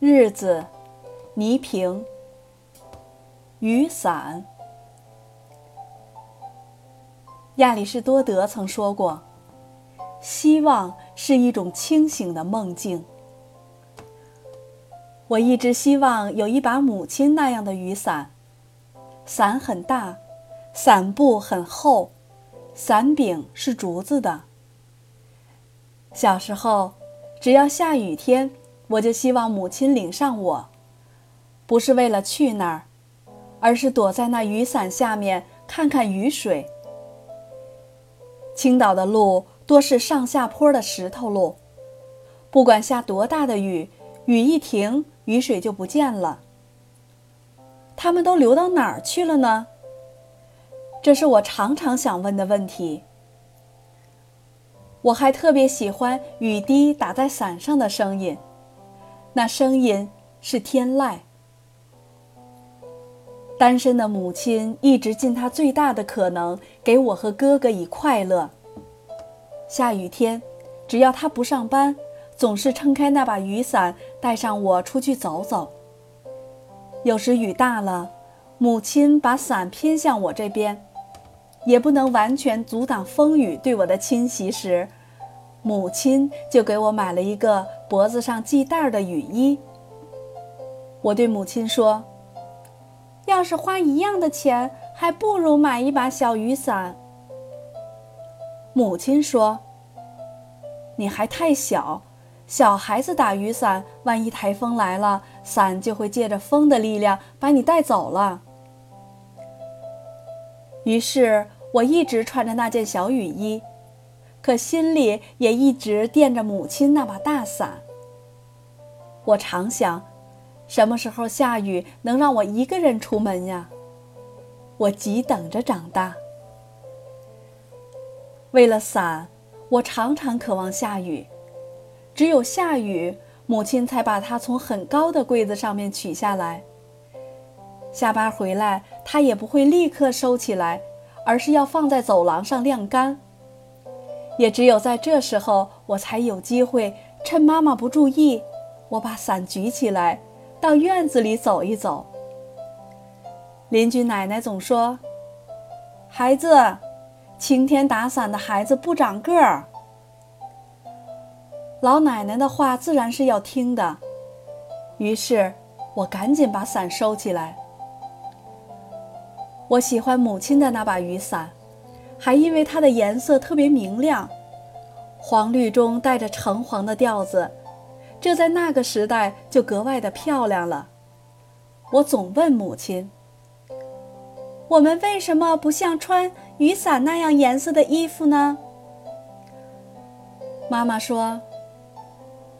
日子，倪萍。雨伞。亚里士多德曾说过：“希望是一种清醒的梦境。”我一直希望有一把母亲那样的雨伞，伞很大，伞布很厚，伞柄是竹子的。小时候，只要下雨天，我就希望母亲领上我，不是为了去那儿，而是躲在那雨伞下面看看雨水。青岛的路多是上下坡的石头路，不管下多大的雨，雨一停，雨水就不见了。他们都流到哪儿去了呢？这是我常常想问的问题。我还特别喜欢雨滴打在伞上的声音，那声音是天籁。单身的母亲一直尽她最大的可能给我和哥哥以快乐。下雨天，只要她不上班，总是撑开那把雨伞，带上我出去走走。有时雨大了，母亲把伞偏向我这边。也不能完全阻挡风雨对我的侵袭时，母亲就给我买了一个脖子上系带的雨衣。我对母亲说：“要是花一样的钱，还不如买一把小雨伞。”母亲说：“你还太小，小孩子打雨伞，万一台风来了，伞就会借着风的力量把你带走了。”于是。我一直穿着那件小雨衣，可心里也一直惦着母亲那把大伞。我常想，什么时候下雨能让我一个人出门呀？我急等着长大。为了伞，我常常渴望下雨。只有下雨，母亲才把它从很高的柜子上面取下来。下班回来，她也不会立刻收起来。而是要放在走廊上晾干。也只有在这时候，我才有机会趁妈妈不注意，我把伞举起来，到院子里走一走。邻居奶奶总说：“孩子，晴天打伞的孩子不长个儿。”老奶奶的话自然是要听的，于是我赶紧把伞收起来。我喜欢母亲的那把雨伞，还因为它的颜色特别明亮，黄绿中带着橙黄的调子，这在那个时代就格外的漂亮了。我总问母亲：“我们为什么不像穿雨伞那样颜色的衣服呢？”妈妈说：“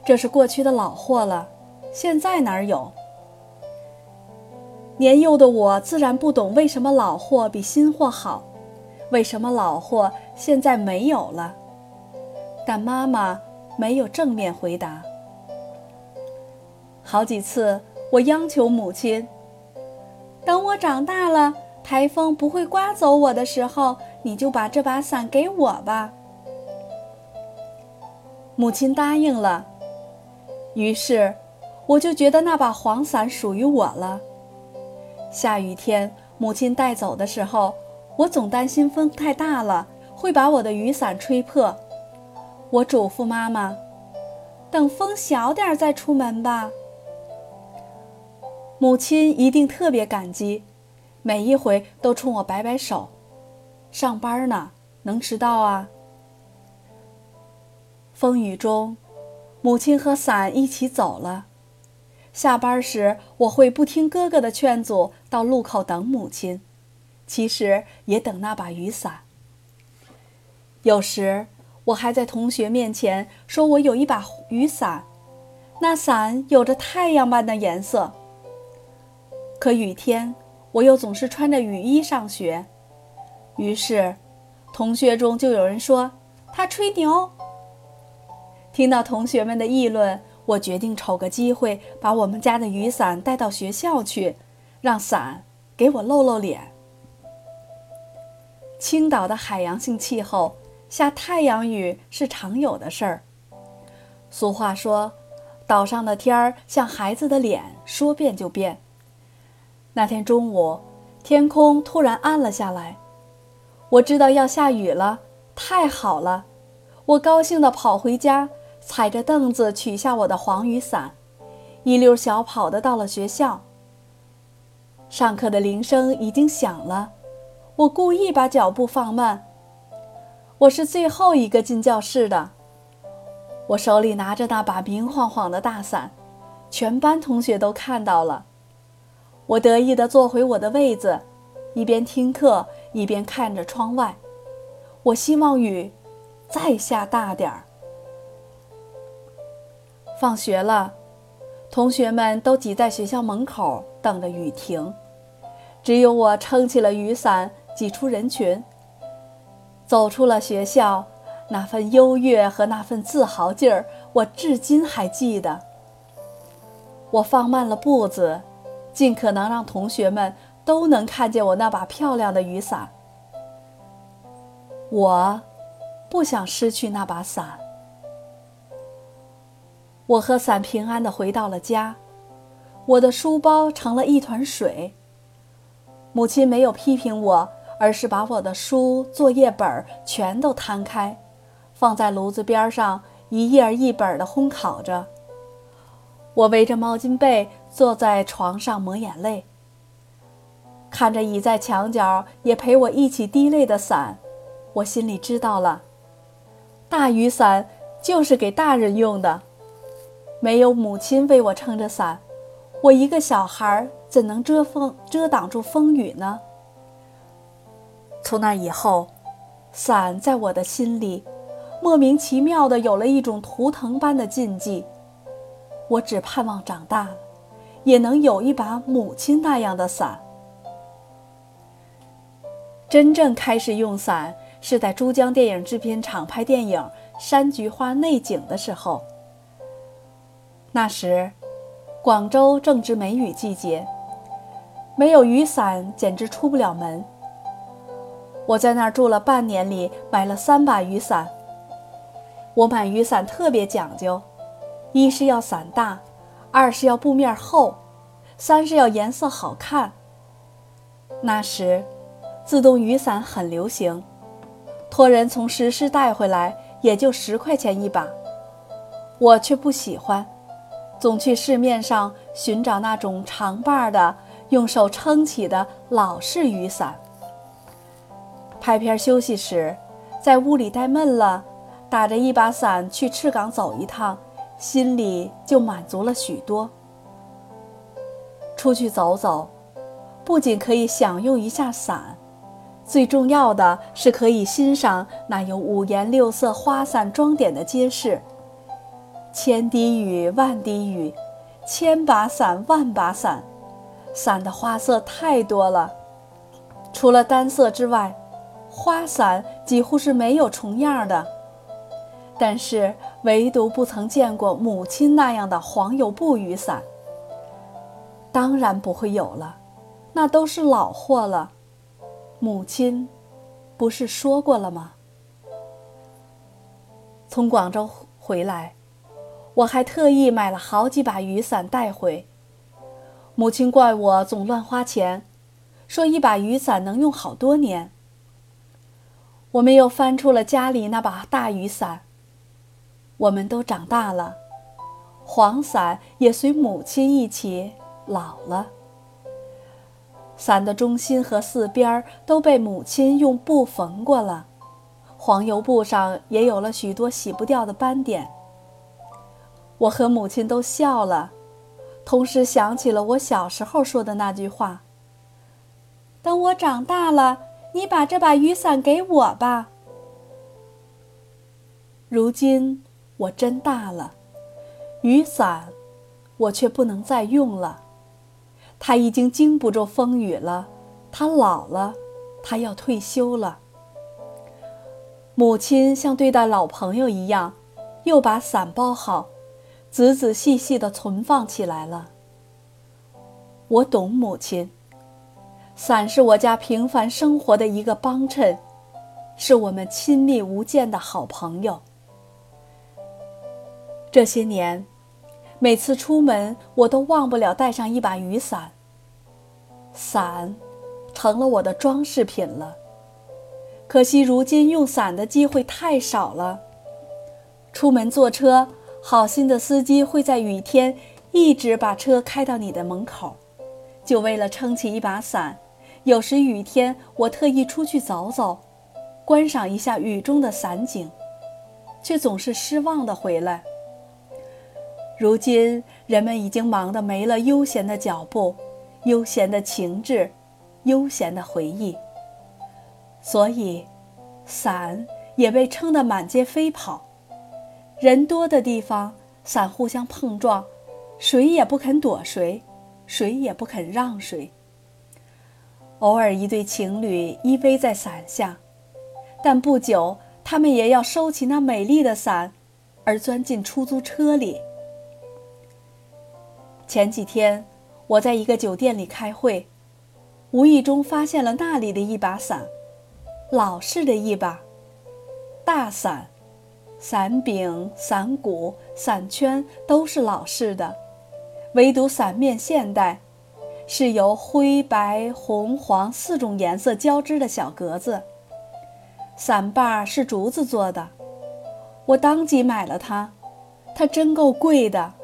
这是过去的老货了，现在哪儿有？”年幼的我自然不懂为什么老货比新货好，为什么老货现在没有了。但妈妈没有正面回答。好几次我央求母亲：“等我长大了，台风不会刮走我的时候，你就把这把伞给我吧。”母亲答应了，于是我就觉得那把黄伞属于我了。下雨天，母亲带走的时候，我总担心风太大了会把我的雨伞吹破。我嘱咐妈妈：“等风小点再出门吧。”母亲一定特别感激，每一回都冲我摆摆手。上班呢，能迟到啊？风雨中，母亲和伞一起走了。下班时，我会不听哥哥的劝阻，到路口等母亲，其实也等那把雨伞。有时，我还在同学面前说我有一把雨伞，那伞有着太阳般的颜色。可雨天，我又总是穿着雨衣上学，于是，同学中就有人说他吹牛。听到同学们的议论。我决定瞅个机会，把我们家的雨伞带到学校去，让伞给我露露脸。青岛的海洋性气候，下太阳雨是常有的事儿。俗话说：“岛上的天儿像孩子的脸，说变就变。那天中午，天空突然暗了下来，我知道要下雨了，太好了！我高兴地跑回家，踩着凳子取下我的黄雨伞，一溜小跑的到了学校。上课的铃声已经响了，我故意把脚步放慢。我是最后一个进教室的。我手里拿着那把明晃晃的大伞，全班同学都看到了。我得意地坐回我的位子，一边听课一边看着窗外。我希望雨再下大点儿。放学了，同学们都挤在学校门口等着雨停，只有我撑起了雨伞，挤出人群，走出了学校。那份优越和那份自豪劲儿，我至今还记得。我放慢了步子。尽可能让同学们都能看见我那把漂亮的雨伞。我不想失去那把伞。我和伞平安的回到了家，我的书包成了一团水。母亲没有批评我，而是把我的书、作业本全都摊开，放在炉子边上，一页一本的烘烤着。我围着毛巾被。坐在床上抹眼泪，看着倚在墙角也陪我一起滴泪的伞，我心里知道了，大雨伞就是给大人用的。没有母亲为我撑着伞，我一个小孩怎能遮风遮挡住风雨呢？从那以后，伞在我的心里莫名其妙的有了一种图腾般的禁忌。我只盼望长大了。也能有一把母亲那样的伞。真正开始用伞是在珠江电影制片厂拍电影《山菊花》内景的时候。那时，广州正值梅雨季节，没有雨伞简直出不了门。我在那儿住了半年里，买了三把雨伞。我买雨伞特别讲究，一是要伞大。二是要布面厚，三是要颜色好看。那时，自动雨伞很流行，托人从石狮带回来也就十块钱一把。我却不喜欢，总去市面上寻找那种长把的、用手撑起的老式雨伞。拍片休息时，在屋里待闷了，打着一把伞去赤岗走一趟。心里就满足了许多。出去走走，不仅可以享用一下伞，最重要的是可以欣赏那有五颜六色花伞装点的街市。千滴雨，万滴雨，千把伞，万把伞，伞的花色太多了。除了单色之外，花伞几乎是没有重样的。但是，唯独不曾见过母亲那样的黄油布雨伞。当然不会有了，那都是老货了。母亲，不是说过了吗？从广州回来，我还特意买了好几把雨伞带回。母亲怪我总乱花钱，说一把雨伞能用好多年。我们又翻出了家里那把大雨伞。我们都长大了，黄伞也随母亲一起老了。伞的中心和四边都被母亲用布缝过了，黄油布上也有了许多洗不掉的斑点。我和母亲都笑了，同时想起了我小时候说的那句话：“等我长大了，你把这把雨伞给我吧。”如今。我真大了，雨伞，我却不能再用了。它已经经不住风雨了，它老了，它要退休了。母亲像对待老朋友一样，又把伞包好，仔仔细细地存放起来了。我懂母亲，伞是我家平凡生活的一个帮衬，是我们亲密无间的好朋友。这些年，每次出门，我都忘不了带上一把雨伞。伞，成了我的装饰品了。可惜如今用伞的机会太少了。出门坐车，好心的司机会在雨天一直把车开到你的门口，就为了撑起一把伞。有时雨天，我特意出去走走，观赏一下雨中的伞景，却总是失望的回来。如今，人们已经忙得没了悠闲的脚步、悠闲的情致、悠闲的回忆，所以，伞也被撑得满街飞跑。人多的地方，伞互相碰撞，谁也不肯躲谁，谁也不肯让谁。偶尔一对情侣依偎在伞下，但不久，他们也要收起那美丽的伞，而钻进出租车里。前几天，我在一个酒店里开会，无意中发现了那里的一把伞，老式的一把大伞，伞柄、伞骨、伞圈都是老式的，唯独伞面现代，是由灰、白、红、黄四种颜色交织的小格子。伞把是竹子做的，我当即买了它，它真够贵的。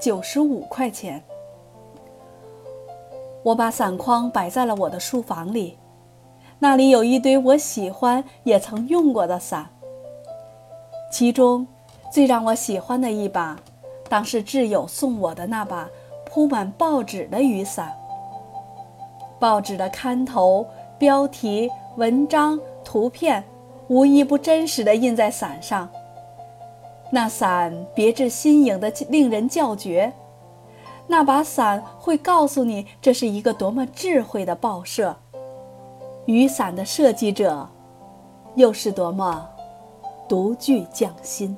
九十五块钱。我把伞筐摆在了我的书房里，那里有一堆我喜欢也曾用过的伞。其中，最让我喜欢的一把，当是挚友送我的那把铺满报纸的雨伞。报纸的刊头、标题、文章、图片，无一不真实的印在伞上。那伞别致新颖的，令人叫绝。那把伞会告诉你，这是一个多么智慧的报社。雨伞的设计者，又是多么独具匠心。